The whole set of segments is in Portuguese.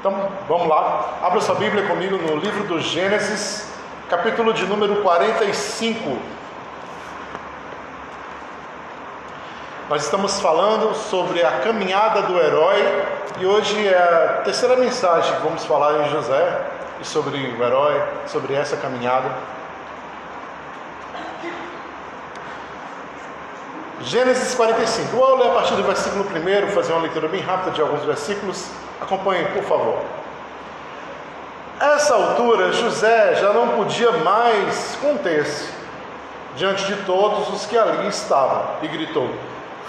Então, vamos lá. Abra sua Bíblia comigo no livro do Gênesis, capítulo de número 45. Nós estamos falando sobre a caminhada do herói e hoje é a terceira mensagem que vamos falar em José e sobre o herói, sobre essa caminhada. Gênesis 45. Vou ler a partir do versículo 1, fazer uma leitura bem rápida de alguns versículos. Acompanhe, por favor. Essa altura, José já não podia mais conter-se diante de todos os que ali estavam e gritou: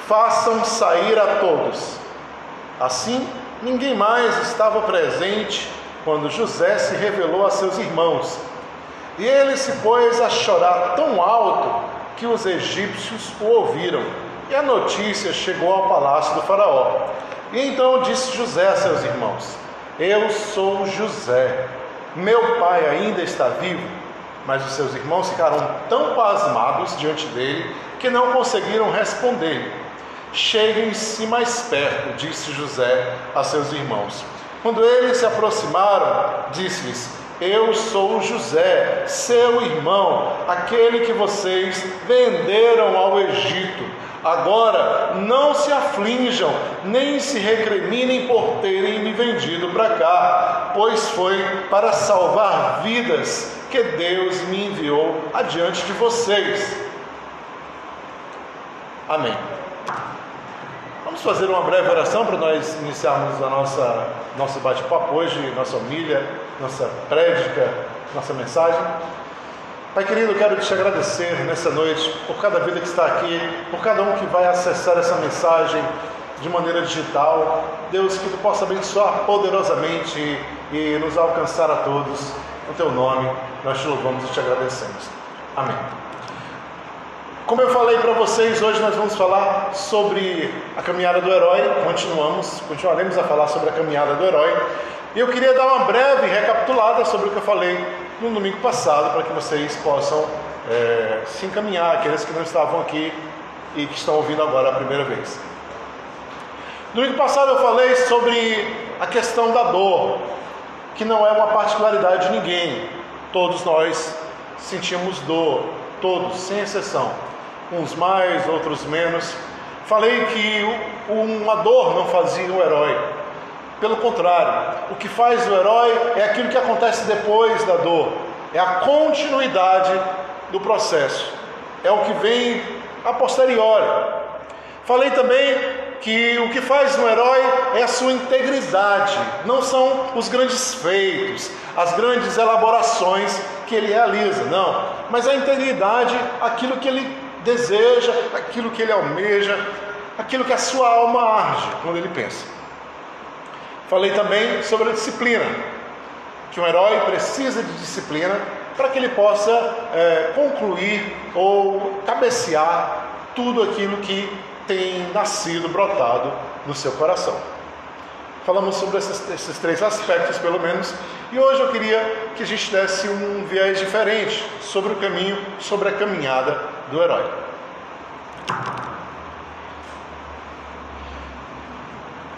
Façam sair a todos. Assim, ninguém mais estava presente quando José se revelou a seus irmãos. E ele se pôs a chorar tão alto que os egípcios o ouviram. E a notícia chegou ao palácio do Faraó. E então disse José a seus irmãos: Eu sou José. Meu pai ainda está vivo. Mas os seus irmãos ficaram tão pasmados diante dele que não conseguiram responder. Cheguem-se mais perto, disse José a seus irmãos. Quando eles se aproximaram, disse-lhes: Eu sou José, seu irmão, aquele que vocês venderam ao Egito. Agora não se aflinjam, nem se recriminem por terem me vendido para cá, pois foi para salvar vidas que Deus me enviou adiante de vocês. Amém. Vamos fazer uma breve oração para nós iniciarmos a nossa nosso bate-papo hoje, nossa humilha, nossa prédica, nossa mensagem. Pai querido, eu quero te agradecer nessa noite por cada vida que está aqui, por cada um que vai acessar essa mensagem de maneira digital. Deus, que tu possa abençoar poderosamente e nos alcançar a todos. No teu nome, nós te louvamos e te agradecemos. Amém. Como eu falei para vocês, hoje nós vamos falar sobre a caminhada do herói. Continuamos, continuaremos a falar sobre a caminhada do herói. E eu queria dar uma breve recapitulada sobre o que eu falei no domingo passado, para que vocês possam é, se encaminhar, aqueles que não estavam aqui e que estão ouvindo agora a primeira vez. No domingo passado eu falei sobre a questão da dor, que não é uma particularidade de ninguém. Todos nós sentimos dor, todos, sem exceção uns mais, outros menos. Falei que uma dor não fazia o herói. Pelo contrário, o que faz o herói é aquilo que acontece depois da dor, é a continuidade do processo, é o que vem a posteriori. Falei também que o que faz um herói é a sua integridade, não são os grandes feitos, as grandes elaborações que ele realiza, não, mas a integridade, aquilo que ele deseja, aquilo que ele almeja, aquilo que a sua alma arde quando ele pensa. Falei também sobre a disciplina, que um herói precisa de disciplina para que ele possa é, concluir ou cabecear tudo aquilo que tem nascido, brotado no seu coração. Falamos sobre esses, esses, três aspectos, pelo menos, e hoje eu queria que a gente desse um viés diferente sobre o caminho, sobre a caminhada do herói.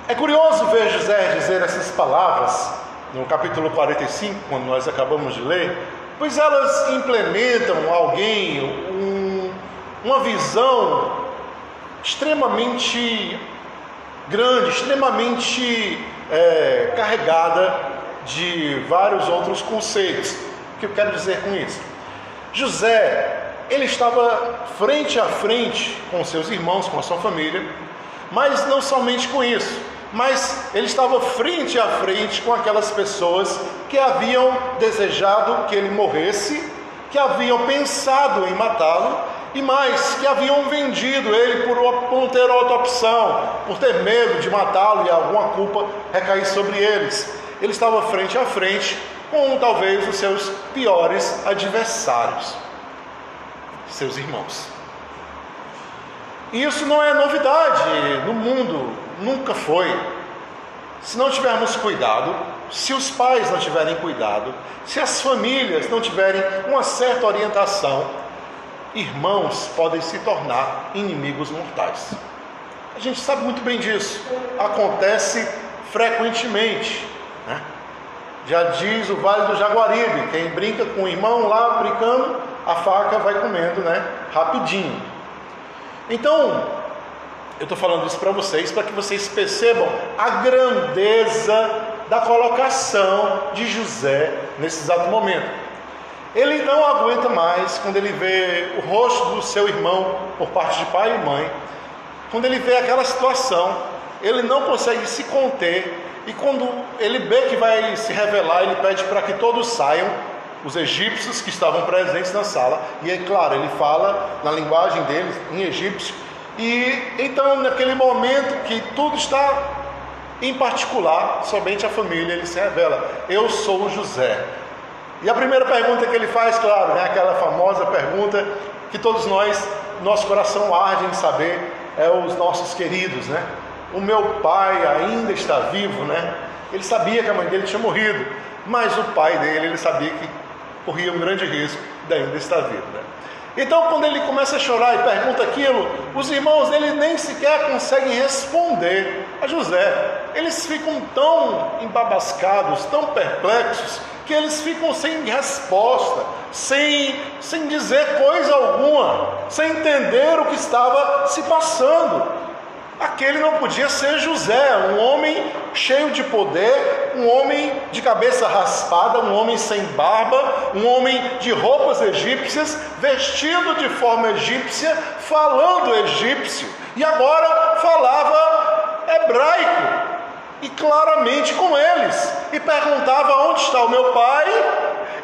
É curioso ver José dizer essas palavras no capítulo 45, quando nós acabamos de ler, pois elas implementam alguém um, uma visão extremamente grande, extremamente é, carregada de vários outros conceitos. O que eu quero dizer com isso? José ele estava frente a frente com seus irmãos, com a sua família, mas não somente com isso, mas ele estava frente a frente com aquelas pessoas que haviam desejado que ele morresse, que haviam pensado em matá-lo e mais, que haviam vendido ele por, por não ter outra opção, por ter medo de matá-lo e alguma culpa recair sobre eles. Ele estava frente a frente com talvez os seus piores adversários seus irmãos. Isso não é novidade no mundo, nunca foi. Se não tivermos cuidado, se os pais não tiverem cuidado, se as famílias não tiverem uma certa orientação, irmãos podem se tornar inimigos mortais. A gente sabe muito bem disso. Acontece frequentemente. Né? Já diz o Vale do Jaguaribe: quem brinca com o irmão lá brincando, a faca vai comendo né? rapidinho. Então, eu estou falando isso para vocês, para que vocês percebam a grandeza da colocação de José nesse exato momento. Ele não aguenta mais quando ele vê o rosto do seu irmão por parte de pai e mãe, quando ele vê aquela situação, ele não consegue se conter e quando ele vê que vai se revelar, ele pede para que todos saiam, os egípcios que estavam presentes na sala, e é claro, ele fala na linguagem deles, em egípcio, e então, naquele momento que tudo está em particular, somente a família, ele se revela: Eu sou José. E a primeira pergunta que ele faz, claro, né, aquela famosa pergunta que todos nós, nosso coração arde em saber, é os nossos queridos, né? O meu pai ainda está vivo, né? Ele sabia que a mãe dele tinha morrido, mas o pai dele, ele sabia que corria um grande risco de ainda estar vivo, né? Então, quando ele começa a chorar e pergunta aquilo, os irmãos dele nem sequer conseguem responder a José. Eles ficam tão embabascados, tão perplexos, que eles ficam sem resposta, sem, sem dizer coisa alguma, sem entender o que estava se passando. Aquele não podia ser José, um homem cheio de poder, um homem de cabeça raspada, um homem sem barba, um homem de roupas egípcias, vestido de forma egípcia, falando egípcio, e agora falava hebraico, e claramente com eles, e perguntava: Onde está o meu pai?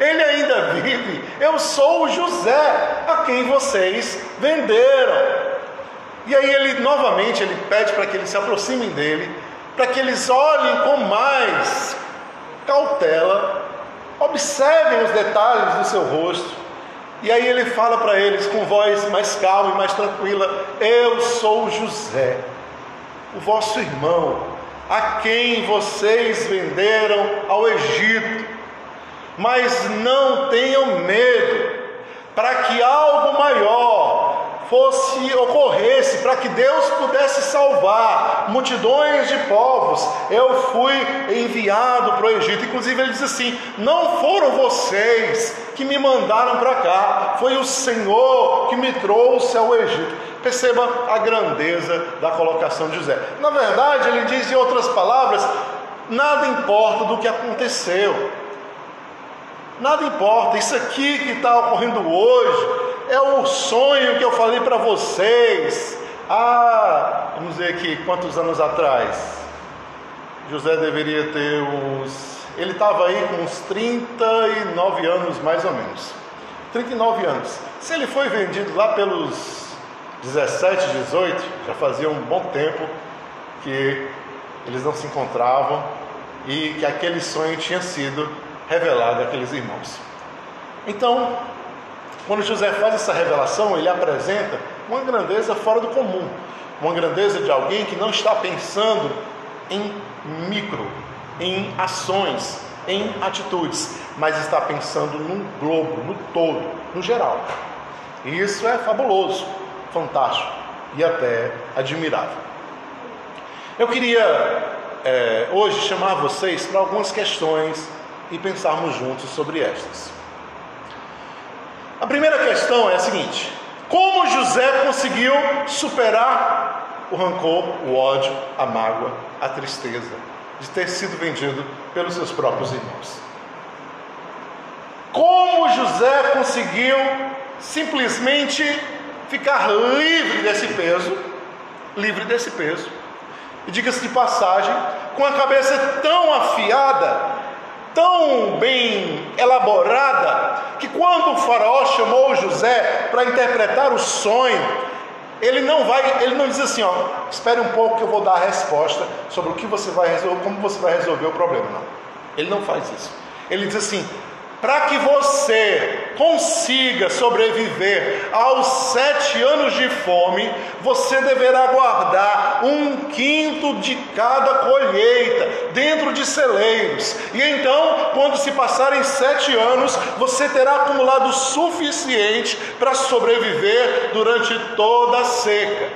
Ele ainda vive. Eu sou o José, a quem vocês venderam. E aí ele novamente ele pede para que eles se aproximem dele, para que eles olhem com mais cautela, observem os detalhes do seu rosto. E aí ele fala para eles com voz mais calma e mais tranquila: Eu sou José, o vosso irmão, a quem vocês venderam ao Egito. Mas não tenham medo, para que algo maior fosse ocorresse, para que Deus pudesse salvar multidões de povos, eu fui enviado para o Egito. Inclusive ele diz assim: não foram vocês que me mandaram para cá, foi o Senhor que me trouxe ao Egito. Perceba a grandeza da colocação de José. Na verdade, ele diz em outras palavras: nada importa do que aconteceu. Nada importa, isso aqui que está ocorrendo hoje, é o sonho que eu falei para vocês. Ah, vamos dizer aqui, quantos anos atrás? José deveria ter uns. Ele estava aí com uns 39 anos, mais ou menos. 39 anos. Se ele foi vendido lá pelos 17, 18, já fazia um bom tempo que eles não se encontravam e que aquele sonho tinha sido revelado àqueles irmãos. Então, quando José faz essa revelação, ele apresenta uma grandeza fora do comum, uma grandeza de alguém que não está pensando em micro, em ações, em atitudes, mas está pensando num globo, no todo, no geral. E isso é fabuloso, fantástico e até admirável. Eu queria é, hoje chamar vocês para algumas questões e pensarmos juntos sobre estas. A primeira questão é a seguinte: como José conseguiu superar o rancor, o ódio, a mágoa, a tristeza de ter sido vendido pelos seus próprios irmãos? Como José conseguiu simplesmente ficar livre desse peso, livre desse peso, e diga-se de passagem, com a cabeça tão afiada tão bem elaborada que quando o faraó chamou José para interpretar o sonho, ele não vai, ele não diz assim, ó, espere um pouco que eu vou dar a resposta sobre o que você vai resolver, como você vai resolver o problema, não. Ele não faz isso. Ele diz assim: para que você consiga sobreviver aos sete anos de fome, você deverá guardar um quinto de cada colheita dentro de celeiros. E então, quando se passarem sete anos, você terá acumulado o suficiente para sobreviver durante toda a seca.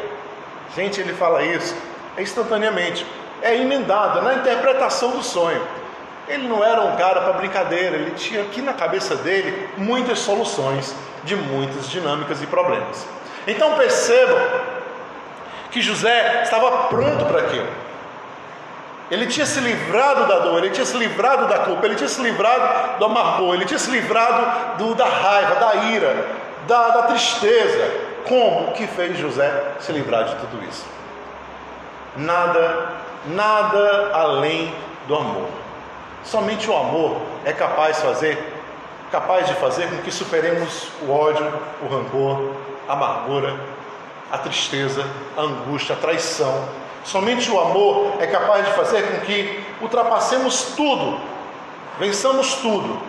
Gente, ele fala isso é instantaneamente, é emendado na interpretação do sonho. Ele não era um cara para brincadeira, ele tinha aqui na cabeça dele muitas soluções de muitas dinâmicas e problemas. Então percebam que José estava pronto para aquilo. Ele tinha se livrado da dor, ele tinha se livrado da culpa, ele tinha se livrado do amargor, ele tinha se livrado do, da raiva, da ira, da, da tristeza. Como que fez José se livrar de tudo isso? Nada, nada além do amor. Somente o amor é capaz de fazer, capaz de fazer com que superemos o ódio, o rancor, a amargura, a tristeza, a angústia, a traição. Somente o amor é capaz de fazer com que ultrapassemos tudo, vençamos tudo,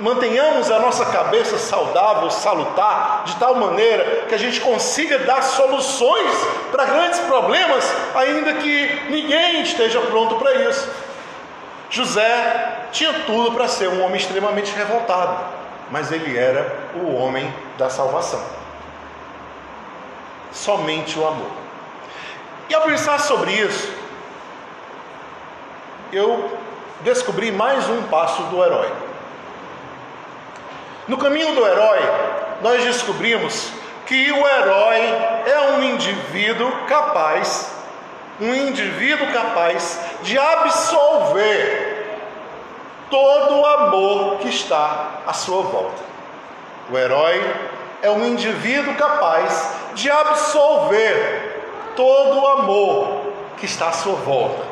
mantenhamos a nossa cabeça saudável, salutar, de tal maneira que a gente consiga dar soluções para grandes problemas, ainda que ninguém esteja pronto para isso. José tinha tudo para ser um homem extremamente revoltado, mas ele era o homem da salvação. Somente o amor. E ao pensar sobre isso, eu descobri mais um passo do herói. No caminho do herói, nós descobrimos que o herói é um indivíduo capaz um indivíduo capaz de absolver todo o amor que está à sua volta. O herói é um indivíduo capaz de absolver todo o amor que está à sua volta.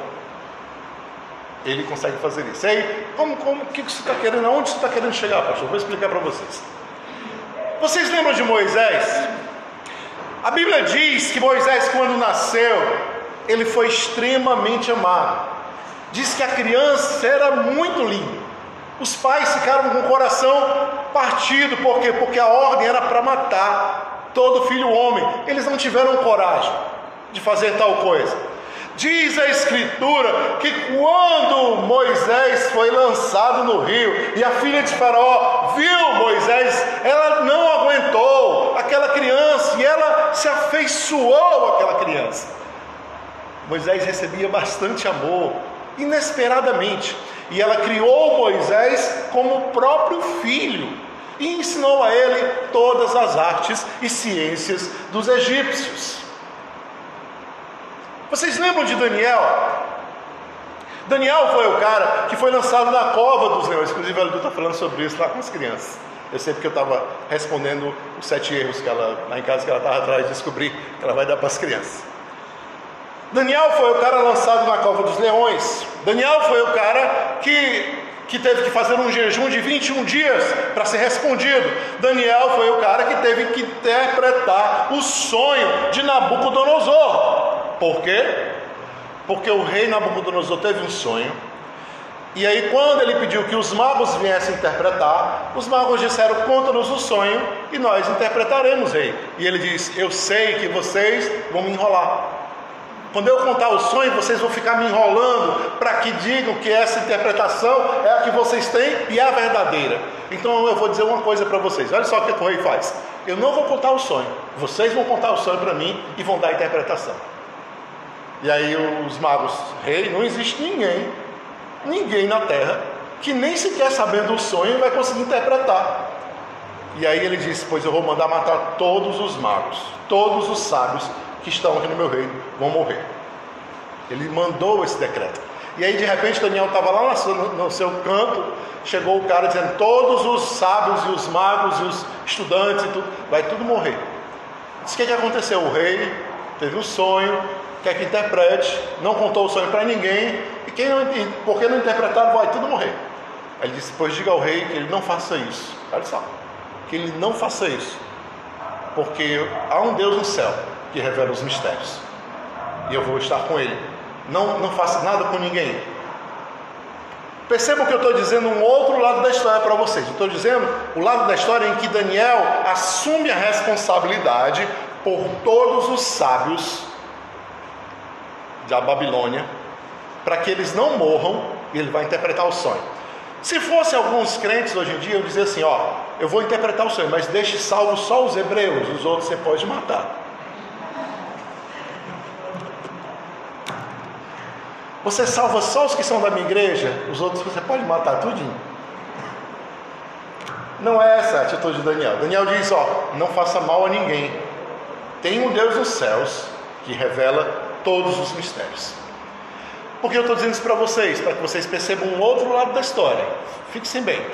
Ele consegue fazer isso. E aí, como, como, o que você está querendo? Aonde você está querendo chegar, pastor? Vou explicar para vocês. Vocês lembram de Moisés? A Bíblia diz que Moisés, quando nasceu, ele foi extremamente amado. Diz que a criança era muito linda. Os pais ficaram com o coração partido, por quê? Porque a ordem era para matar todo filho homem. Eles não tiveram coragem de fazer tal coisa. Diz a Escritura que quando Moisés foi lançado no rio e a filha de Faraó viu Moisés, ela não aguentou aquela criança e ela se afeiçoou àquela criança. Moisés recebia bastante amor, inesperadamente, e ela criou Moisés como o próprio filho e ensinou a ele todas as artes e ciências dos egípcios. Vocês lembram de Daniel? Daniel foi o cara que foi lançado na cova dos leões. Inclusive, a está falando sobre isso lá com as crianças. Eu sei porque eu estava respondendo os sete erros que ela, lá em casa, que ela estava atrás de descobrir, que ela vai dar para as crianças. Daniel foi o cara lançado na cova dos leões. Daniel foi o cara que, que teve que fazer um jejum de 21 dias para ser respondido. Daniel foi o cara que teve que interpretar o sonho de Nabucodonosor. Por quê? Porque o rei Nabucodonosor teve um sonho. E aí, quando ele pediu que os magos viessem interpretar, os magos disseram: Conta-nos o sonho e nós interpretaremos, rei. E ele diz: Eu sei que vocês vão me enrolar. Quando eu contar o sonho, vocês vão ficar me enrolando para que digam que essa interpretação é a que vocês têm e é a verdadeira. Então eu vou dizer uma coisa para vocês. Olha só o que o rei faz. Eu não vou contar o sonho. Vocês vão contar o sonho para mim e vão dar a interpretação. E aí os magos, rei, não existe ninguém, ninguém na terra que nem sequer sabendo o sonho vai conseguir interpretar. E aí ele disse: Pois eu vou mandar matar todos os magos, todos os sábios que estão aqui no meu reino vão morrer. Ele mandou esse decreto. E aí de repente Daniel estava lá no seu canto, chegou o cara dizendo: todos os sábios e os magos e os estudantes e tudo, vai tudo morrer. Diz o que, que aconteceu? O rei teve um sonho, quer que interprete, não contou o sonho para ninguém, e quem não, porque não interpretaram, vai tudo morrer. Aí ele disse: Pois diga ao rei que ele não faça isso. Olha só, que ele não faça isso, porque há um Deus no céu que revela os mistérios. E eu vou estar com ele. Não, não faça nada com ninguém. Percebam que eu estou dizendo um outro lado da história para vocês. Estou dizendo o lado da história em que Daniel assume a responsabilidade por todos os sábios da Babilônia, para que eles não morram e ele vai interpretar o sonho. Se fosse alguns crentes hoje em dia, eu dizia assim: ó, eu vou interpretar o sonho, mas deixe salvo só os hebreus, os outros você pode matar. Você salva só os que são da minha igreja, os outros você pode matar tudinho. Não é essa a atitude de Daniel. Daniel diz: ó, não faça mal a ninguém. Tem um Deus nos céus que revela todos os mistérios. Por que eu estou dizendo isso para vocês? Para que vocês percebam um outro lado da história. Fixem bem.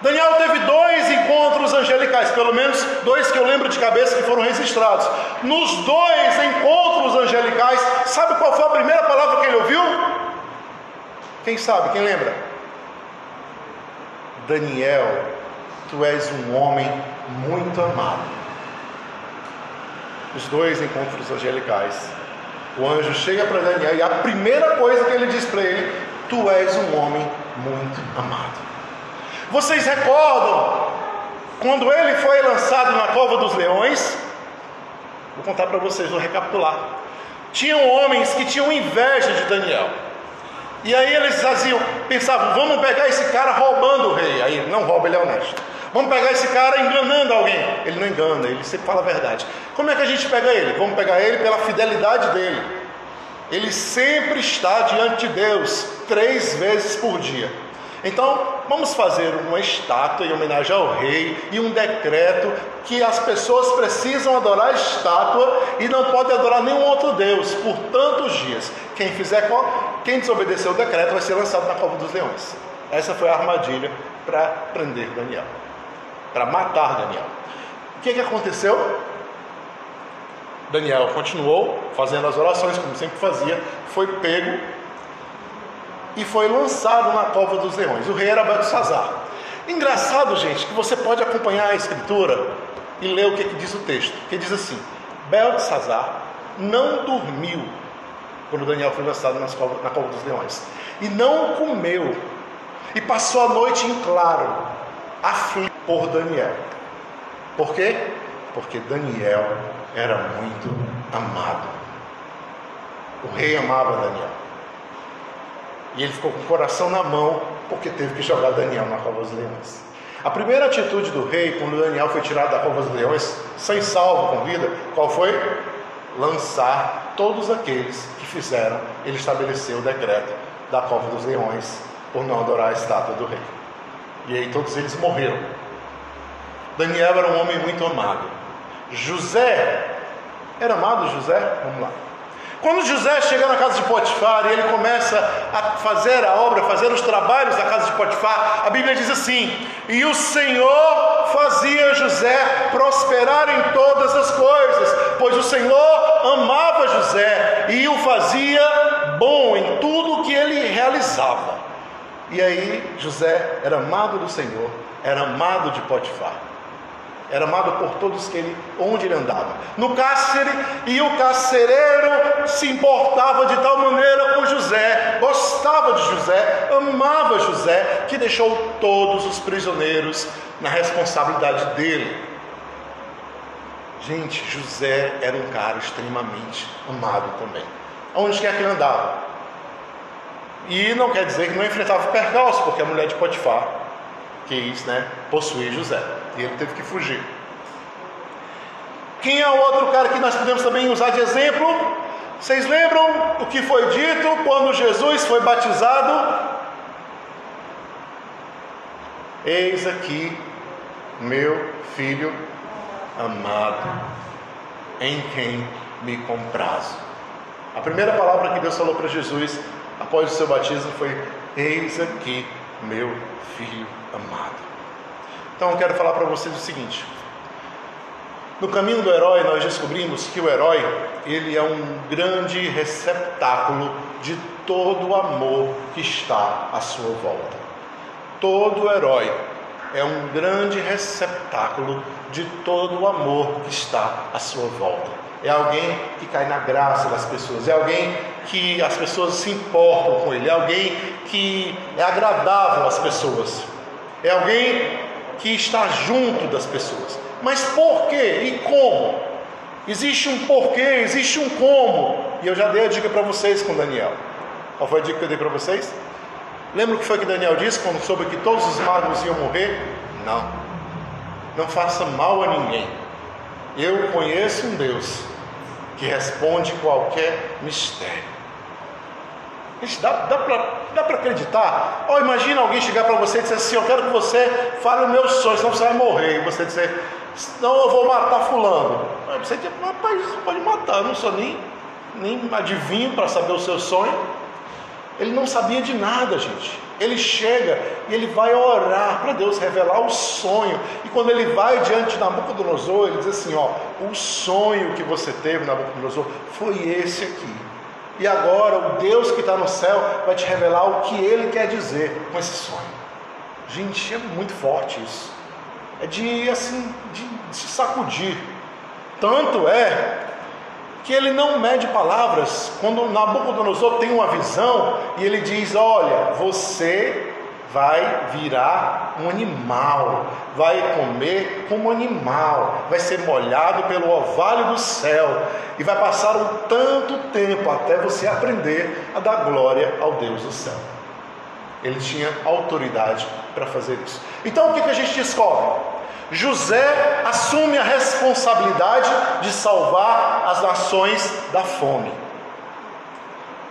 Daniel teve dois encontros angelicais, pelo menos dois que eu lembro de cabeça que foram registrados. Nos dois encontros angelicais, sabe qual foi a primeira palavra que ele ouviu? Quem sabe? Quem lembra? Daniel, tu és um homem muito amado. Os dois encontros angelicais. O anjo chega para Daniel e a primeira coisa que ele diz para ele: Tu és um homem muito amado. Vocês recordam quando ele foi lançado na cova dos leões? Vou contar para vocês, vou recapitular. Tinham homens que tinham inveja de Daniel. E aí eles faziam, pensavam, vamos pegar esse cara roubando o rei. Aí não rouba, ele é honesto. Vamos pegar esse cara enganando alguém. Ele não engana, ele sempre fala a verdade. Como é que a gente pega ele? Vamos pegar ele pela fidelidade dele. Ele sempre está diante de Deus, três vezes por dia. Então, vamos fazer uma estátua em homenagem ao rei e um decreto que as pessoas precisam adorar a estátua e não podem adorar nenhum outro Deus por tantos dias. Quem fizer, quem desobedecer o decreto vai ser lançado na cova dos leões. Essa foi a armadilha para prender Daniel, para matar Daniel. O que, que aconteceu? Daniel continuou fazendo as orações como sempre fazia, foi pego e foi lançado na cova dos leões. O rei era Belsazar. Engraçado, gente, que você pode acompanhar a escritura e ler o que, que diz o texto. Que diz assim: Belsazar não dormiu quando Daniel foi lançado na cova dos leões, e não comeu, e passou a noite em claro, aflito por Daniel. Por quê? Porque Daniel era muito amado. O rei amava Daniel. E ele ficou com o coração na mão porque teve que jogar Daniel na cova dos leões. A primeira atitude do rei, quando Daniel foi tirado da cova dos leões, sem salvo, com vida, qual foi? Lançar todos aqueles que fizeram, ele estabeleceu o decreto da cova dos leões por não adorar a estátua do rei. E aí todos eles morreram. Daniel era um homem muito amado. José, era amado José? Vamos lá. Quando José chega na casa de Potifar e ele começa a fazer a obra, fazer os trabalhos da casa de Potifar, a Bíblia diz assim: E o Senhor fazia José prosperar em todas as coisas, pois o Senhor amava José e o fazia bom em tudo o que ele realizava. E aí José era amado do Senhor, era amado de Potifar era amado por todos que ele, onde ele andava. No cárcere, e o carcereiro se importava de tal maneira com José, gostava de José, amava José, que deixou todos os prisioneiros na responsabilidade dele. Gente, José era um cara extremamente amado também. Onde quer que ele andava. E não quer dizer que não enfrentava percalço, porque a mulher de Potifar quis né, possuir José. E ele teve que fugir. Quem é o outro cara que nós podemos também usar de exemplo? Vocês lembram o que foi dito quando Jesus foi batizado? Eis aqui meu filho amado, em quem me comprazo. A primeira palavra que Deus falou para Jesus após o seu batismo foi: Eis aqui meu filho amado. Então eu quero falar para vocês o seguinte: no caminho do herói nós descobrimos que o herói ele é um grande receptáculo de todo o amor que está à sua volta. Todo herói é um grande receptáculo de todo o amor que está à sua volta. É alguém que cai na graça das pessoas, é alguém que as pessoas se importam com ele, é alguém que é agradável às pessoas, é alguém que está junto das pessoas. Mas por quê e como? Existe um porquê, existe um como. E eu já dei a dica para vocês com Daniel. Qual foi a dica que eu dei para vocês? Lembra o que foi que Daniel disse quando soube que todos os magos iam morrer? Não. Não faça mal a ninguém. Eu conheço um Deus que responde qualquer mistério. Gente, dá, dá para acreditar? Oh, imagina alguém chegar para você e dizer assim: Eu quero que você fale o meu sonho, senão você vai morrer. E você dizer: Não, eu vou matar Fulano. Aí você diz: Rapaz, você pode matar, eu não sou nem, nem adivinho para saber o seu sonho. Ele não sabia de nada, gente. Ele chega e ele vai orar para Deus revelar o sonho. E quando ele vai diante de Nabucodonosor, ele diz assim: Ó, o sonho que você teve, Nabucodonosor, foi esse aqui. E agora o Deus que está no céu vai te revelar o que ele quer dizer com esse sonho. Gente, é muito forte isso. É de assim, de, de se sacudir. Tanto é que ele não mede palavras. Quando Nabucodonosor tem uma visão e ele diz: Olha, você vai virar um animal, vai comer como animal, vai ser molhado pelo orvalho do céu e vai passar um tanto tempo até você aprender a dar glória ao Deus do céu. Ele tinha autoridade para fazer isso. Então o que, que a gente descobre? José assume a responsabilidade de salvar as nações da fome.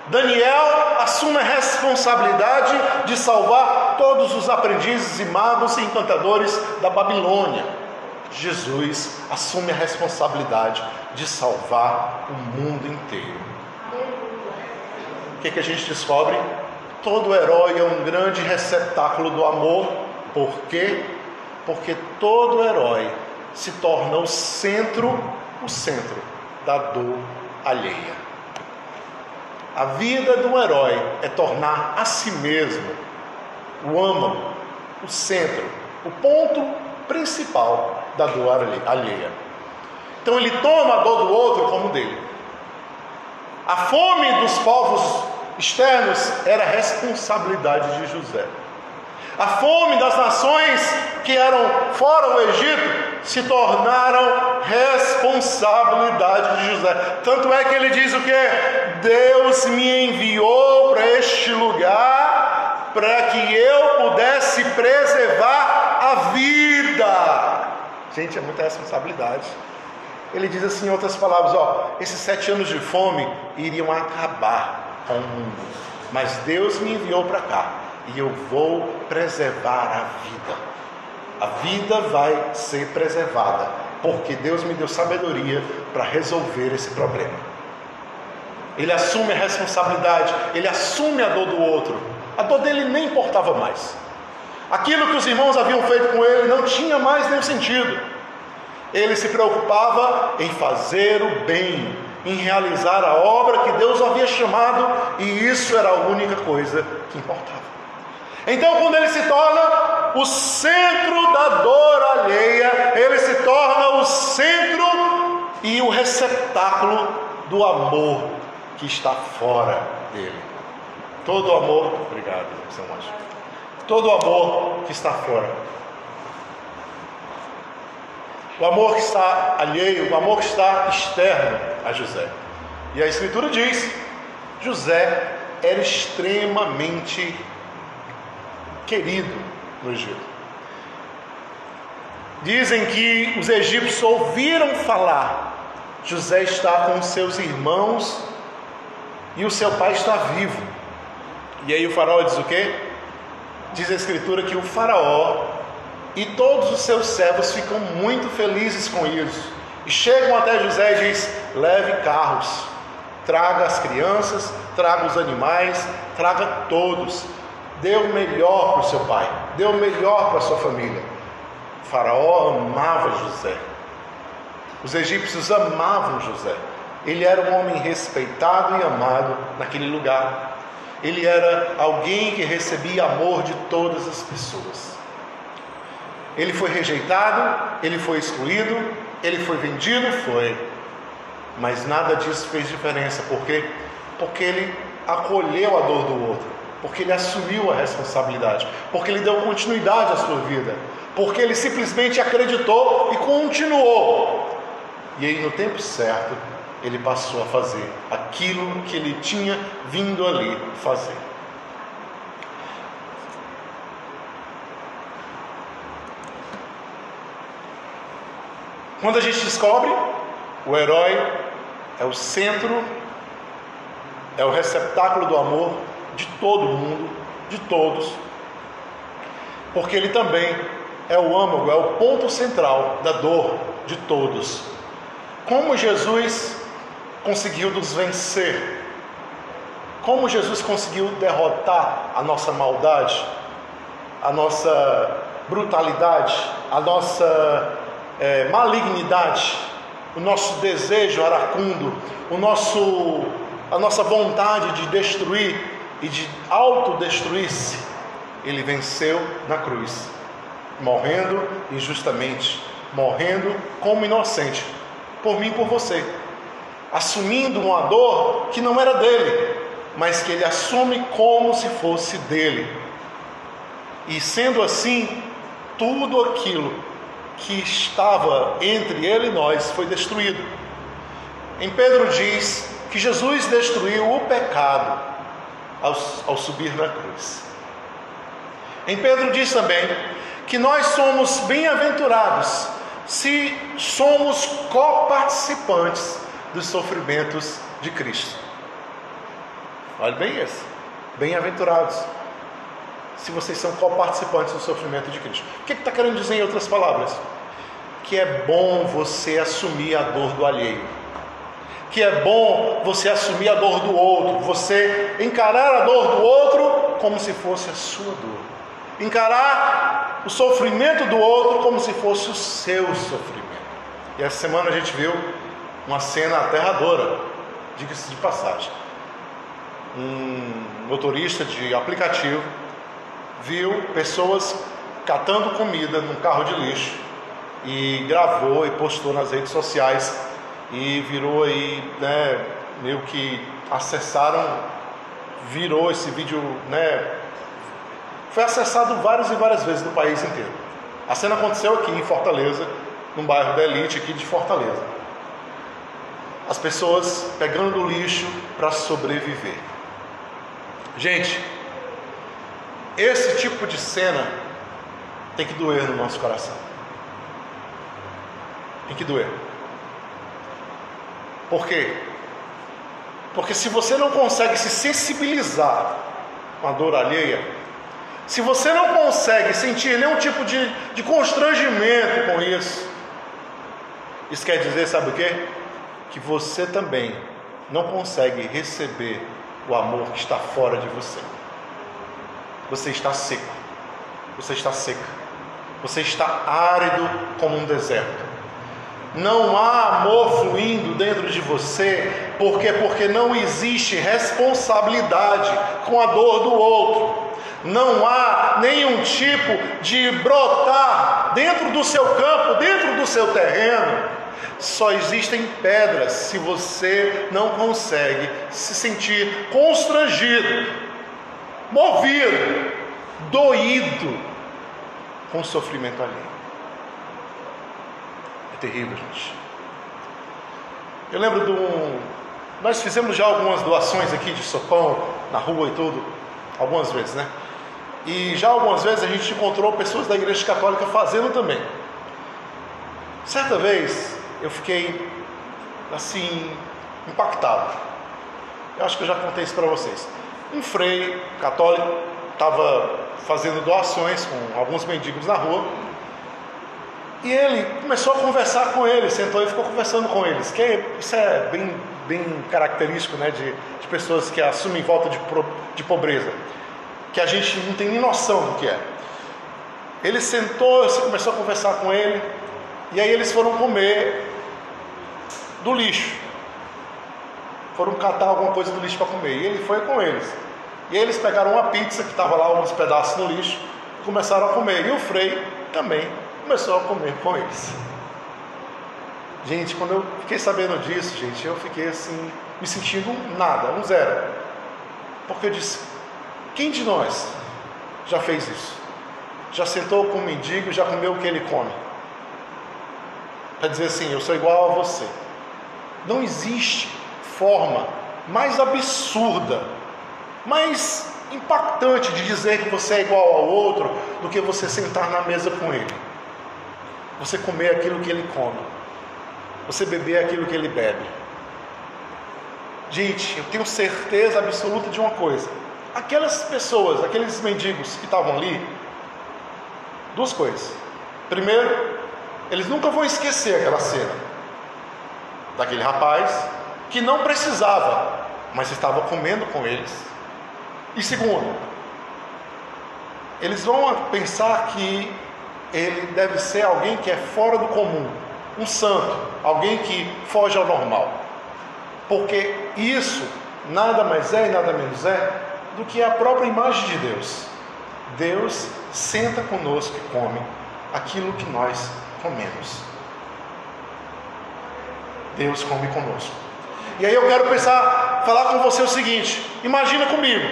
Daniel assume a responsabilidade de salvar todos os aprendizes e magos e encantadores da Babilônia. Jesus assume a responsabilidade de salvar o mundo inteiro. O que, que a gente descobre? Todo herói é um grande receptáculo do amor. Por quê? Porque todo herói se torna o centro, o centro da dor alheia. A vida do herói é tornar a si mesmo o âmago, o centro, o ponto principal da dor alheia. Então ele toma a dor do outro como dele. A fome dos povos externos era responsabilidade de José. A fome das nações que eram fora do Egito se tornaram responsabilidade de José. Tanto é que ele diz o que? Deus me enviou para este lugar para que eu pudesse preservar a vida. Gente, é muita responsabilidade. Ele diz assim, em outras palavras, ó, esses sete anos de fome iriam acabar com o mundo, mas Deus me enviou para cá e eu vou preservar a vida. A vida vai ser preservada, porque Deus me deu sabedoria para resolver esse problema. Ele assume a responsabilidade, ele assume a dor do outro. A dor dele nem importava mais. Aquilo que os irmãos haviam feito com ele não tinha mais nenhum sentido. Ele se preocupava em fazer o bem, em realizar a obra que Deus havia chamado, e isso era a única coisa que importava. Então, quando ele se torna o centro da dor alheia, ele se torna o centro e o receptáculo do amor que está fora dele. Todo amor, obrigado, São Anjo. Todo amor que está fora. O amor que está alheio, o amor que está externo a José. E a Escritura diz: José era extremamente querido no Egito. Dizem que os egípcios ouviram falar: José está com seus irmãos e o seu pai está vivo. E aí o faraó diz o quê? Diz a escritura que o faraó e todos os seus servos ficam muito felizes com isso. E chegam até José e diz: leve carros, traga as crianças, traga os animais, traga todos dê o melhor para o seu pai, dê o melhor para a sua família. O faraó amava José. Os egípcios amavam José. Ele era um homem respeitado e amado naquele lugar. Ele era alguém que recebia amor de todas as pessoas. Ele foi rejeitado, ele foi excluído, ele foi vendido, foi. Mas nada disso fez diferença, por quê? Porque ele acolheu a dor do outro porque ele assumiu a responsabilidade, porque ele deu continuidade à sua vida, porque ele simplesmente acreditou e continuou. E aí, no tempo certo, ele passou a fazer aquilo que ele tinha vindo ali fazer. Quando a gente descobre, o herói é o centro, é o receptáculo do amor de todo mundo, de todos, porque ele também é o âmago, é o ponto central da dor de todos. Como Jesus conseguiu nos vencer? Como Jesus conseguiu derrotar a nossa maldade, a nossa brutalidade, a nossa é, malignidade, o nosso desejo aracundo, o nosso, a nossa vontade de destruir e de autodestruir-se? Ele venceu na cruz, morrendo injustamente, morrendo como inocente, por mim e por você, assumindo uma dor que não era dele, mas que ele assume como se fosse dele. E sendo assim, tudo aquilo que estava entre ele e nós foi destruído. Em Pedro diz que Jesus destruiu o pecado ao, ao subir na cruz. Em Pedro diz também que nós somos bem-aventurados se somos coparticipantes dos sofrimentos de Cristo. Olha bem isso. Bem-aventurados. Se vocês são coparticipantes do sofrimento de Cristo. O que está querendo dizer em outras palavras? Que é bom você assumir a dor do alheio. Que é bom você assumir a dor do outro. Você encarar a dor do outro como se fosse a sua dor. Encarar o sofrimento do outro como se fosse o seu sofrimento. E essa semana a gente viu uma cena aterradora, diga-se de passagem um motorista de aplicativo viu pessoas catando comida num carro de lixo e gravou e postou nas redes sociais e virou aí, né, meio que acessaram, virou esse vídeo, né, foi acessado várias e várias vezes no país inteiro. A cena aconteceu aqui em Fortaleza, num bairro da elite aqui de Fortaleza. As pessoas pegando lixo para sobreviver. Gente, esse tipo de cena tem que doer no nosso coração. Tem que doer. Por quê? Porque se você não consegue se sensibilizar com a dor alheia, se você não consegue sentir nenhum tipo de, de constrangimento com isso, isso quer dizer, sabe o quê? Que você também não consegue receber o amor que está fora de você. Você está seco, você está seca, você está árido como um deserto. Não há amor fluindo dentro de você, porque porque não existe responsabilidade com a dor do outro. Não há nenhum tipo de brotar dentro do seu campo, dentro do seu terreno, só existem pedras se você não consegue se sentir constrangido, movido, doído com o sofrimento alheio. É terrível, gente. Eu lembro de um. Nós fizemos já algumas doações aqui de sopão na rua e tudo, algumas vezes, né? E já algumas vezes a gente encontrou pessoas da igreja católica fazendo também. Certa vez, eu fiquei assim impactado. Eu acho que eu já contei isso para vocês. Um frei católico estava fazendo doações com alguns mendigos na rua e ele começou a conversar com eles, sentou e ficou conversando com eles. Que isso é bem, bem característico né, de, de pessoas que assumem volta de, de pobreza, que a gente não tem nem noção do que é. Ele sentou, começou a conversar com ele, e aí eles foram comer do lixo. Foram catar alguma coisa do lixo para comer. E ele foi com eles. E eles pegaram uma pizza que estava lá, uns pedaços no lixo, e começaram a comer. E o Frei também começou a comer com eles. Gente, quando eu fiquei sabendo disso, gente, eu fiquei assim, me sentindo nada, um zero. Porque eu disse: quem de nós já fez isso? Já sentou com um mendigo já comeu o que ele come? Para dizer assim: eu sou igual a você. Não existe forma mais absurda, mais impactante de dizer que você é igual ao outro do que você sentar na mesa com ele. Você comer aquilo que ele come. Você beber aquilo que ele bebe. Gente, eu tenho certeza absoluta de uma coisa: aquelas pessoas, aqueles mendigos que estavam ali, duas coisas. Primeiro, eles nunca vão esquecer aquela cena daquele rapaz que não precisava, mas estava comendo com eles. E segundo, eles vão pensar que ele deve ser alguém que é fora do comum, um santo, alguém que foge ao normal. Porque isso nada mais é e nada menos é do que a própria imagem de Deus. Deus senta conosco e come aquilo que nós comemos. Deus come conosco. E aí eu quero pensar, falar com você o seguinte: imagina comigo,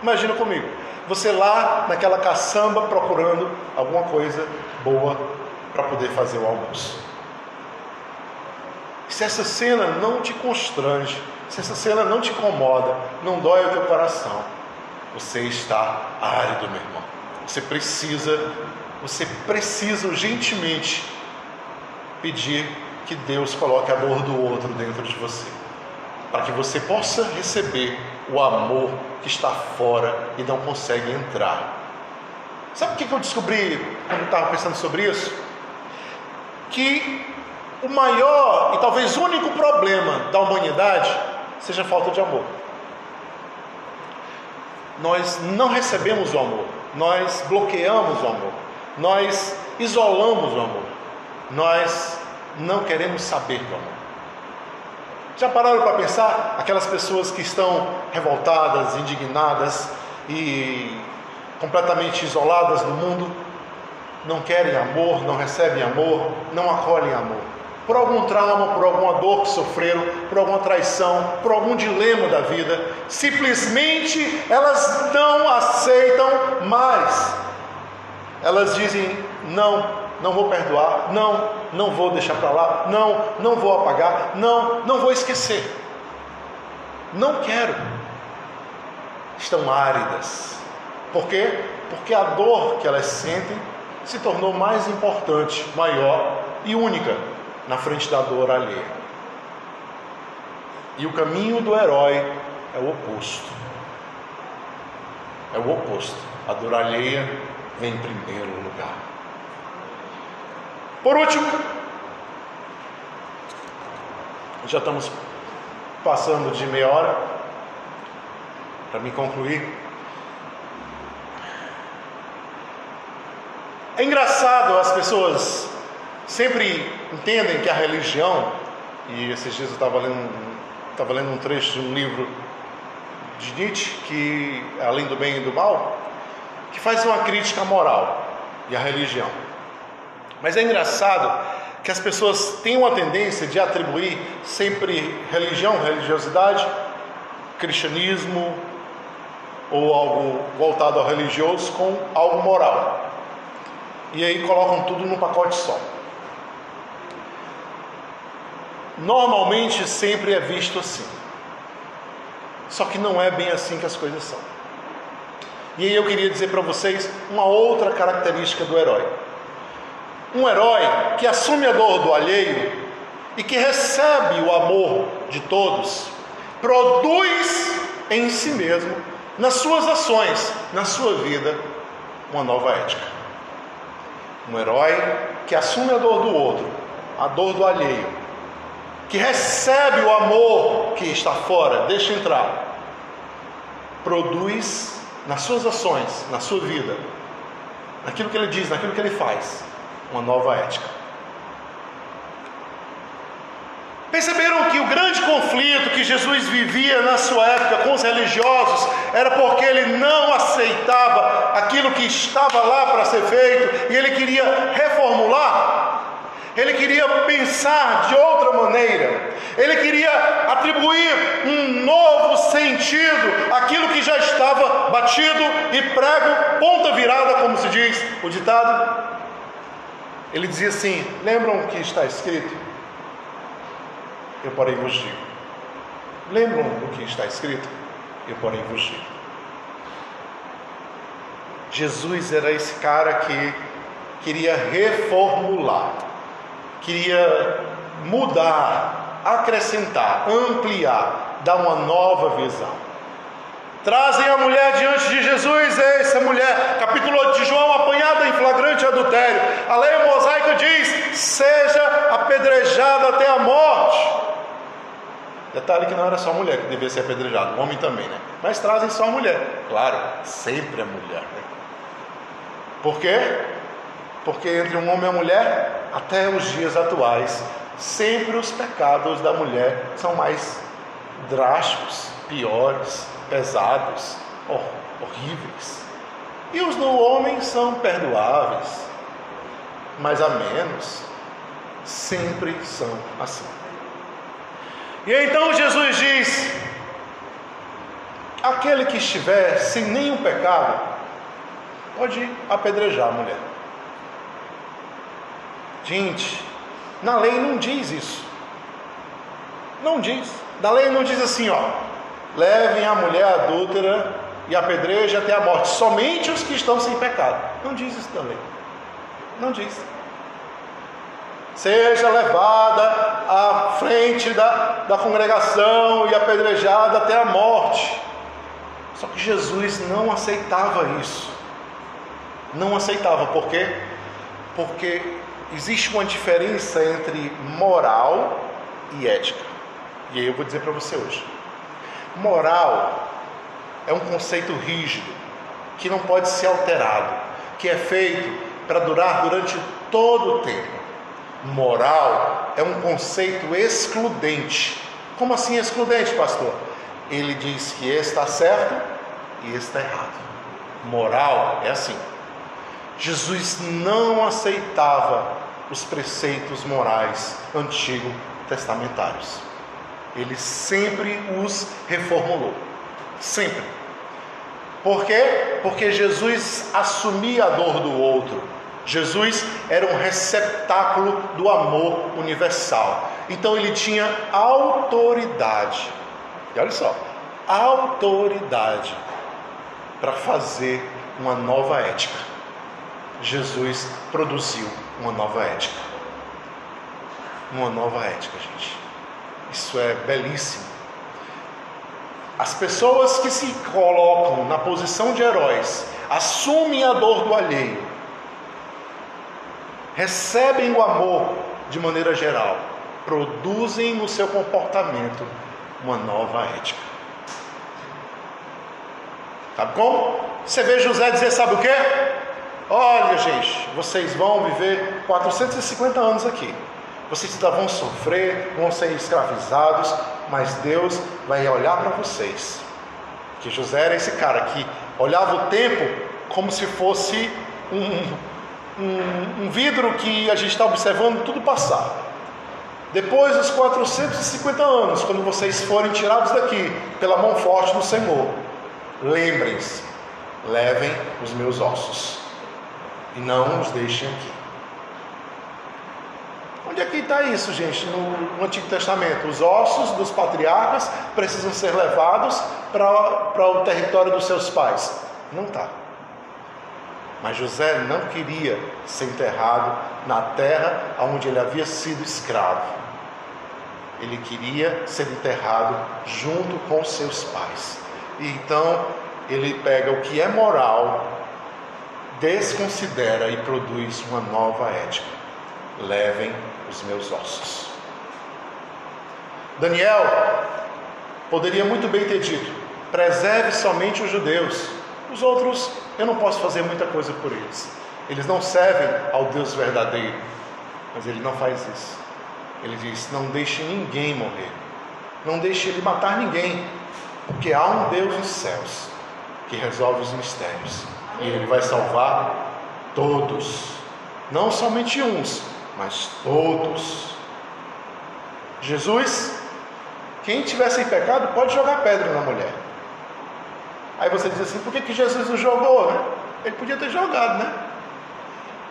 imagina comigo, você lá naquela caçamba procurando alguma coisa boa para poder fazer o almoço. Se essa cena não te constrange, se essa cena não te incomoda, não dói o teu coração, você está árido, meu irmão. Você precisa, você precisa urgentemente pedir que Deus coloque a dor do outro dentro de você, para que você possa receber o amor que está fora e não consegue entrar. Sabe o que eu descobri quando estava pensando sobre isso? Que o maior e talvez único problema da humanidade seja a falta de amor. Nós não recebemos o amor, nós bloqueamos o amor, nós isolamos o amor, nós não queremos saber do amor. Já pararam para pensar aquelas pessoas que estão revoltadas, indignadas e completamente isoladas do mundo? Não querem amor, não recebem amor, não acolhem amor. Por algum trauma, por alguma dor que sofreram, por alguma traição, por algum dilema da vida, simplesmente elas não aceitam mais. Elas dizem: não, não vou perdoar, não, não vou deixar para lá, não, não vou apagar, não, não vou esquecer. Não quero. Estão áridas. Por quê? Porque a dor que elas sentem se tornou mais importante, maior e única na frente da dor alheia. E o caminho do herói é o oposto. É o oposto. A dor alheia vem em primeiro lugar. Por último, já estamos passando de meia hora para me concluir. É engraçado, as pessoas sempre entendem que a religião, e esses dias eu estava lendo, estava lendo um trecho de um livro de Nietzsche, que além do bem e do mal, que faz uma crítica moral e à religião. Mas é engraçado que as pessoas têm uma tendência de atribuir sempre religião, religiosidade, cristianismo ou algo voltado ao religioso com algo moral. E aí colocam tudo num pacote só. Normalmente sempre é visto assim. Só que não é bem assim que as coisas são. E aí eu queria dizer para vocês uma outra característica do herói um herói que assume a dor do alheio e que recebe o amor de todos, produz em si mesmo, nas suas ações, na sua vida, uma nova ética. Um herói que assume a dor do outro, a dor do alheio, que recebe o amor que está fora, deixa entrar, produz nas suas ações, na sua vida, naquilo que ele diz, naquilo que ele faz, uma nova ética. Perceberam que o grande conflito que Jesus vivia na sua época com os religiosos era porque ele não aceitava aquilo que estava lá para ser feito e ele queria reformular, ele queria pensar de outra maneira, ele queria atribuir um novo sentido àquilo que já estava batido e prego, ponta virada, como se diz o ditado. Ele dizia assim: Lembram o que está escrito? Eu porém vos digo. Lembram o que está escrito? Eu porém vos digo. Jesus era esse cara que queria reformular, queria mudar, acrescentar, ampliar, dar uma nova visão. Trazem a mulher diante de Jesus, essa mulher, capítulo 8 de João, apanhada em flagrante adultério. A lei mosaica diz: seja apedrejada até a morte. Detalhe que não era só a mulher que devia ser apedrejada, o homem também, né? Mas trazem só a mulher. Claro, sempre a mulher. Né? Por quê? Porque entre um homem e uma mulher, até os dias atuais, sempre os pecados da mulher são mais drásticos, piores, pesados, horríveis. E os do homem são perdoáveis, mas a menos, sempre são assim. E então Jesus diz: aquele que estiver sem nenhum pecado, pode apedrejar a mulher. Gente, na lei não diz isso. Não diz. Na lei não diz assim, ó, levem a mulher adúltera e apedreje até a morte, somente os que estão sem pecado. Não diz isso também. Não diz. Seja levada à frente da, da congregação e apedrejada até a morte. Só que Jesus não aceitava isso. Não aceitava, por quê? Porque existe uma diferença entre moral e ética. E aí eu vou dizer para você hoje. Moral é um conceito rígido, que não pode ser alterado, que é feito para durar durante todo o tempo. Moral é um conceito excludente. Como assim excludente, pastor? Ele diz que está certo e está errado. Moral é assim. Jesus não aceitava os preceitos morais antigo testamentários. Ele sempre os reformulou. Sempre. Por quê? Porque Jesus assumia a dor do outro. Jesus era um receptáculo do amor universal. Então ele tinha autoridade. E olha só, autoridade para fazer uma nova ética. Jesus produziu uma nova ética. Uma nova ética, gente. Isso é belíssimo. As pessoas que se colocam na posição de heróis, assumem a dor do alheio, recebem o amor de maneira geral, produzem no seu comportamento uma nova ética. Sabe como? Você vê José dizer: sabe o que? Olha, gente, vocês vão viver 450 anos aqui. Vocês ainda vão sofrer, vão ser escravizados, mas Deus vai olhar para vocês. Que José era esse cara que olhava o tempo como se fosse um, um, um vidro que a gente está observando tudo passar. Depois dos 450 anos, quando vocês forem tirados daqui pela mão forte do Senhor, lembrem-se, levem os meus ossos e não os deixem aqui. Onde é que está isso, gente, no, Antigo Testamento? Os ossos dos patriarcas precisam ser levados para o território dos seus pais. Não está. Mas José não queria ser enterrado na terra onde ele havia sido escravo. Ele queria ser enterrado junto com seus pais. E então ele pega o que é moral desconsidera e produz uma nova ética. Levem os meus ossos. Daniel poderia muito bem ter dito: preserve somente os judeus. Os outros, eu não posso fazer muita coisa por eles. Eles não servem ao Deus verdadeiro. Mas ele não faz isso. Ele diz: não deixe ninguém morrer. Não deixe ele matar ninguém. Porque há um Deus nos céus que resolve os mistérios e ele vai salvar todos, não somente uns, mas todos. Jesus, quem tiver sem pecado pode jogar pedra na mulher. Aí você diz assim: por que, que Jesus não jogou? Né? Ele podia ter jogado, né?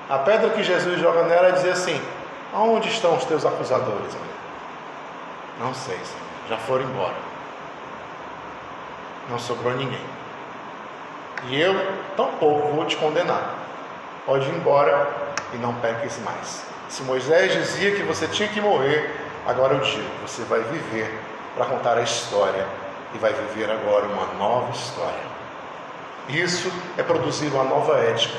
A pedra que Jesus joga nela é dizer assim: aonde estão os teus acusadores? Não sei, já foram embora. Não sobrou ninguém. E eu tampouco vou te condenar. Pode ir embora e não peques mais. Se Moisés dizia que você tinha que morrer, agora eu digo: você vai viver para contar a história e vai viver agora uma nova história. Isso é produzir uma nova ética.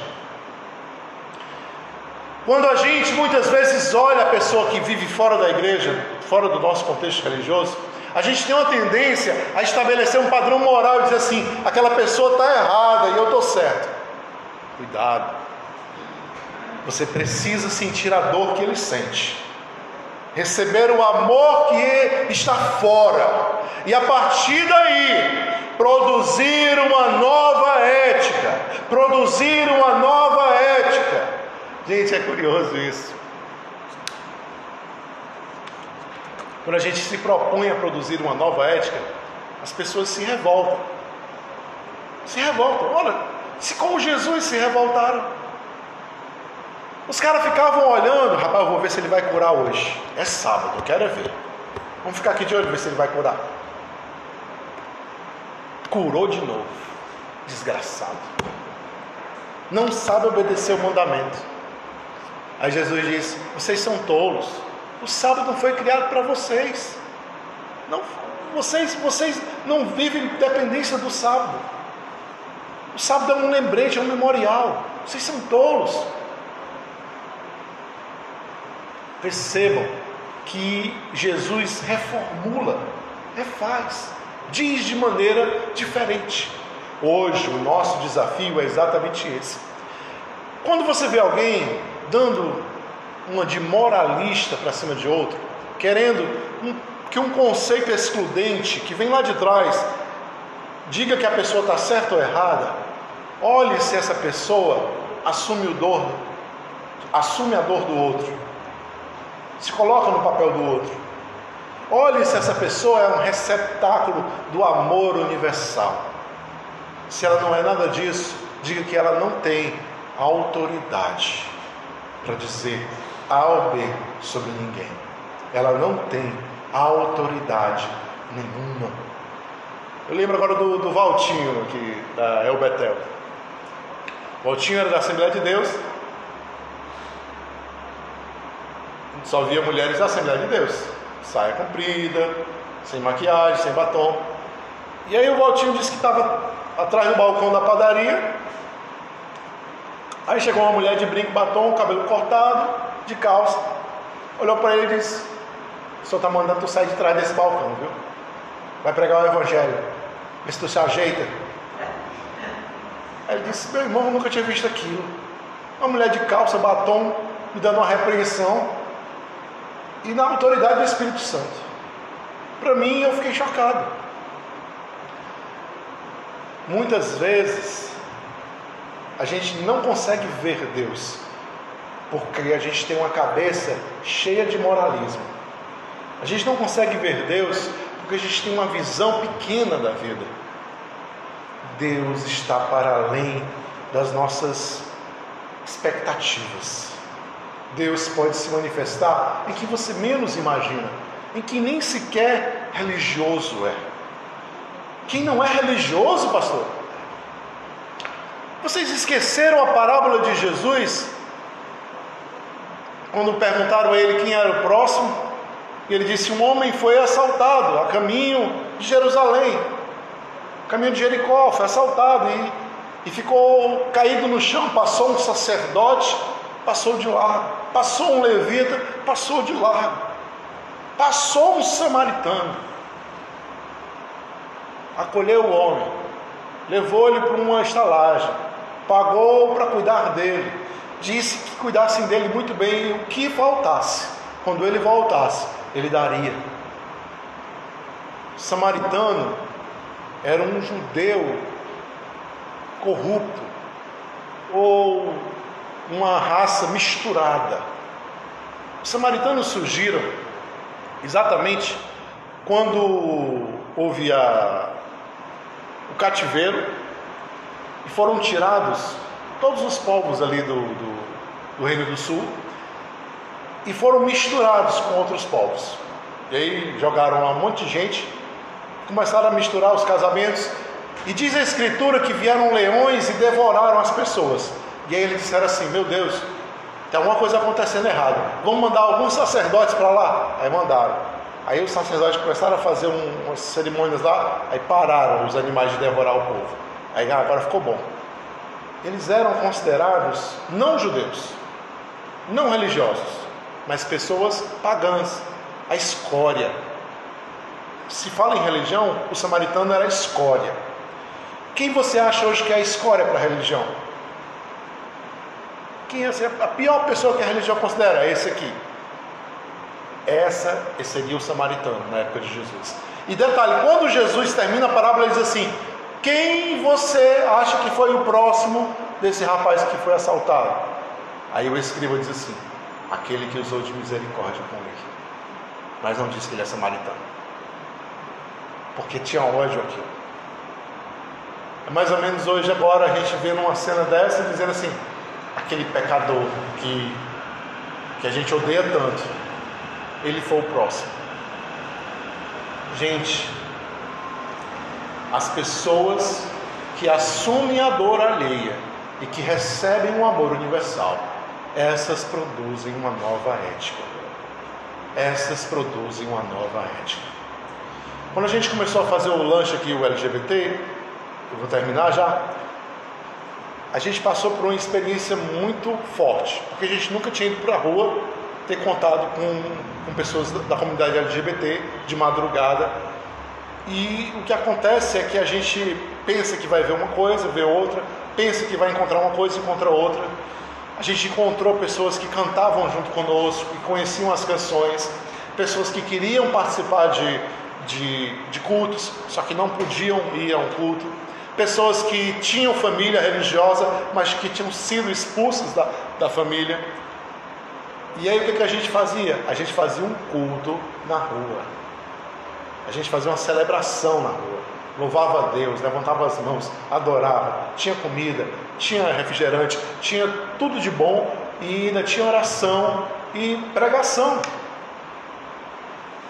Quando a gente muitas vezes olha a pessoa que vive fora da igreja, fora do nosso contexto religioso, a gente tem uma tendência a estabelecer um padrão moral e dizer assim: aquela pessoa está errada e eu estou certo. Cuidado. Você precisa sentir a dor que ele sente, receber o amor que está fora, e a partir daí produzir uma nova ética. Produzir uma nova ética. Gente, é curioso isso. Quando a gente se propõe a produzir uma nova ética, as pessoas se revoltam. Se revoltam. Olha, se como Jesus se revoltaram. Os caras ficavam olhando, rapaz, eu vou ver se ele vai curar hoje. É sábado, eu quero é ver. Vamos ficar aqui de olho ver se ele vai curar. Curou de novo. Desgraçado. Não sabe obedecer o mandamento. Aí Jesus disse: Vocês são tolos. O sábado não foi criado para vocês. Não, vocês, vocês não vivem dependência do sábado. O sábado é um lembrete, é um memorial. Vocês são tolos. Percebam que Jesus reformula, refaz, diz de maneira diferente. Hoje o nosso desafio é exatamente esse. Quando você vê alguém dando uma de moralista para cima de outro, querendo um, que um conceito excludente que vem lá de trás diga que a pessoa está certa ou errada, olhe se essa pessoa assume o dor, assume a dor do outro, se coloca no papel do outro. Olhe se essa pessoa é um receptáculo do amor universal. Se ela não é nada disso, diga que ela não tem autoridade para dizer A ou B sobre ninguém. Ela não tem autoridade nenhuma. Eu lembro agora do, do Valtinho aqui, da El Betel. Valtinho era da Assembleia de Deus. Só via mulheres da Assembleia de Deus. Saia comprida, sem maquiagem, sem batom. E aí o Valtinho disse que estava atrás do balcão da padaria Aí chegou uma mulher de brinco, batom, cabelo cortado, de calça, olhou para ele e disse: O senhor está mandando tu sair de trás desse balcão, viu? Vai pregar o evangelho, vê se tu se ajeita. Aí ele disse: Meu irmão, eu nunca tinha visto aquilo. Uma mulher de calça, batom, me dando uma repreensão, e na autoridade do Espírito Santo. Para mim, eu fiquei chocado. Muitas vezes, a gente não consegue ver Deus, porque a gente tem uma cabeça cheia de moralismo. A gente não consegue ver Deus porque a gente tem uma visão pequena da vida. Deus está para além das nossas expectativas. Deus pode se manifestar em que você menos imagina, em que nem sequer religioso é. Quem não é religioso, pastor, vocês esqueceram a parábola de Jesus? Quando perguntaram a ele quem era o próximo, ele disse: Um homem foi assaltado a caminho de Jerusalém, caminho de Jericó, foi assaltado e, e ficou caído no chão. Passou um sacerdote, passou de largo, passou um levita, passou de largo, passou um samaritano, acolheu o homem, levou ele para uma estalagem pagou para cuidar dele, disse que cuidassem dele muito bem, e o que faltasse, quando ele voltasse, ele daria. O samaritano era um judeu corrupto, ou uma raça misturada. Os samaritanos surgiram exatamente quando houve a, o cativeiro e foram tirados todos os povos ali do, do, do Reino do Sul e foram misturados com outros povos. E aí jogaram um monte de gente, começaram a misturar os casamentos, e diz a Escritura que vieram leões e devoraram as pessoas. E aí eles disseram assim: Meu Deus, tem alguma coisa acontecendo errado. Vamos mandar alguns sacerdotes para lá? Aí mandaram. Aí os sacerdotes começaram a fazer um, umas cerimônias lá, aí pararam os animais de devorar o povo. Aí ah, agora ficou bom. Eles eram considerados não judeus, não religiosos, mas pessoas pagãs, a escória. Se fala em religião, o samaritano era a escória. Quem você acha hoje que é a escória para a religião? Quem é a pior pessoa que a religião considera? É esse aqui. Essa seria o samaritano na época de Jesus. E detalhe, quando Jesus termina a parábola, ele diz assim: Quem você acha que foi o próximo desse rapaz que foi assaltado? Aí o escriba diz assim: Aquele que usou de misericórdia com ele. Mas não disse que ele é samaritano. Porque tinha ódio aqui. É mais ou menos hoje, agora, a gente vê numa cena dessa dizendo assim: aquele pecador que, que a gente odeia tanto, ele foi o próximo. Gente, as pessoas que assumem a dor alheia e que recebem um amor universal, essas produzem uma nova ética. Essas produzem uma nova ética. Quando a gente começou a fazer o lanche aqui, o LGBT, eu vou terminar já, a gente passou por uma experiência muito forte, porque a gente nunca tinha ido para a rua ter contato com, com pessoas da, da comunidade LGBT de madrugada. E o que acontece é que a gente pensa que vai ver uma coisa, vê outra, pensa que vai encontrar uma coisa, encontra outra. A gente encontrou pessoas que cantavam junto conosco, que conheciam as canções, pessoas que queriam participar de, de, de cultos, só que não podiam ir a um culto pessoas que tinham família religiosa, mas que tinham sido expulsas da, da família. E aí o que, que a gente fazia? A gente fazia um culto na rua. A gente fazia uma celebração na rua. Louvava a Deus, levantava as mãos, adorava, tinha comida, tinha refrigerante, tinha tudo de bom e ainda tinha oração e pregação.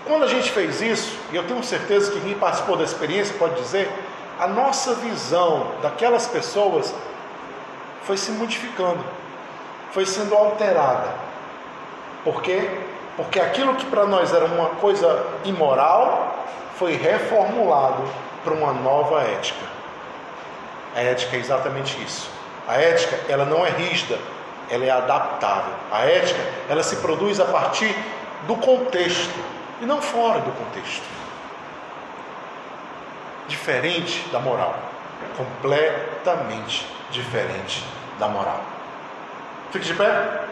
Quando a gente fez isso, e eu tenho certeza que quem participou da experiência pode dizer, a nossa visão daquelas pessoas foi se modificando, foi sendo alterada. Por quê? Porque aquilo que para nós era uma coisa imoral foi reformulado para uma nova ética. A ética é exatamente isso. A ética, ela não é rígida, ela é adaptável. A ética, ela se produz a partir do contexto e não fora do contexto diferente da moral. Completamente diferente da moral. Fique de pé.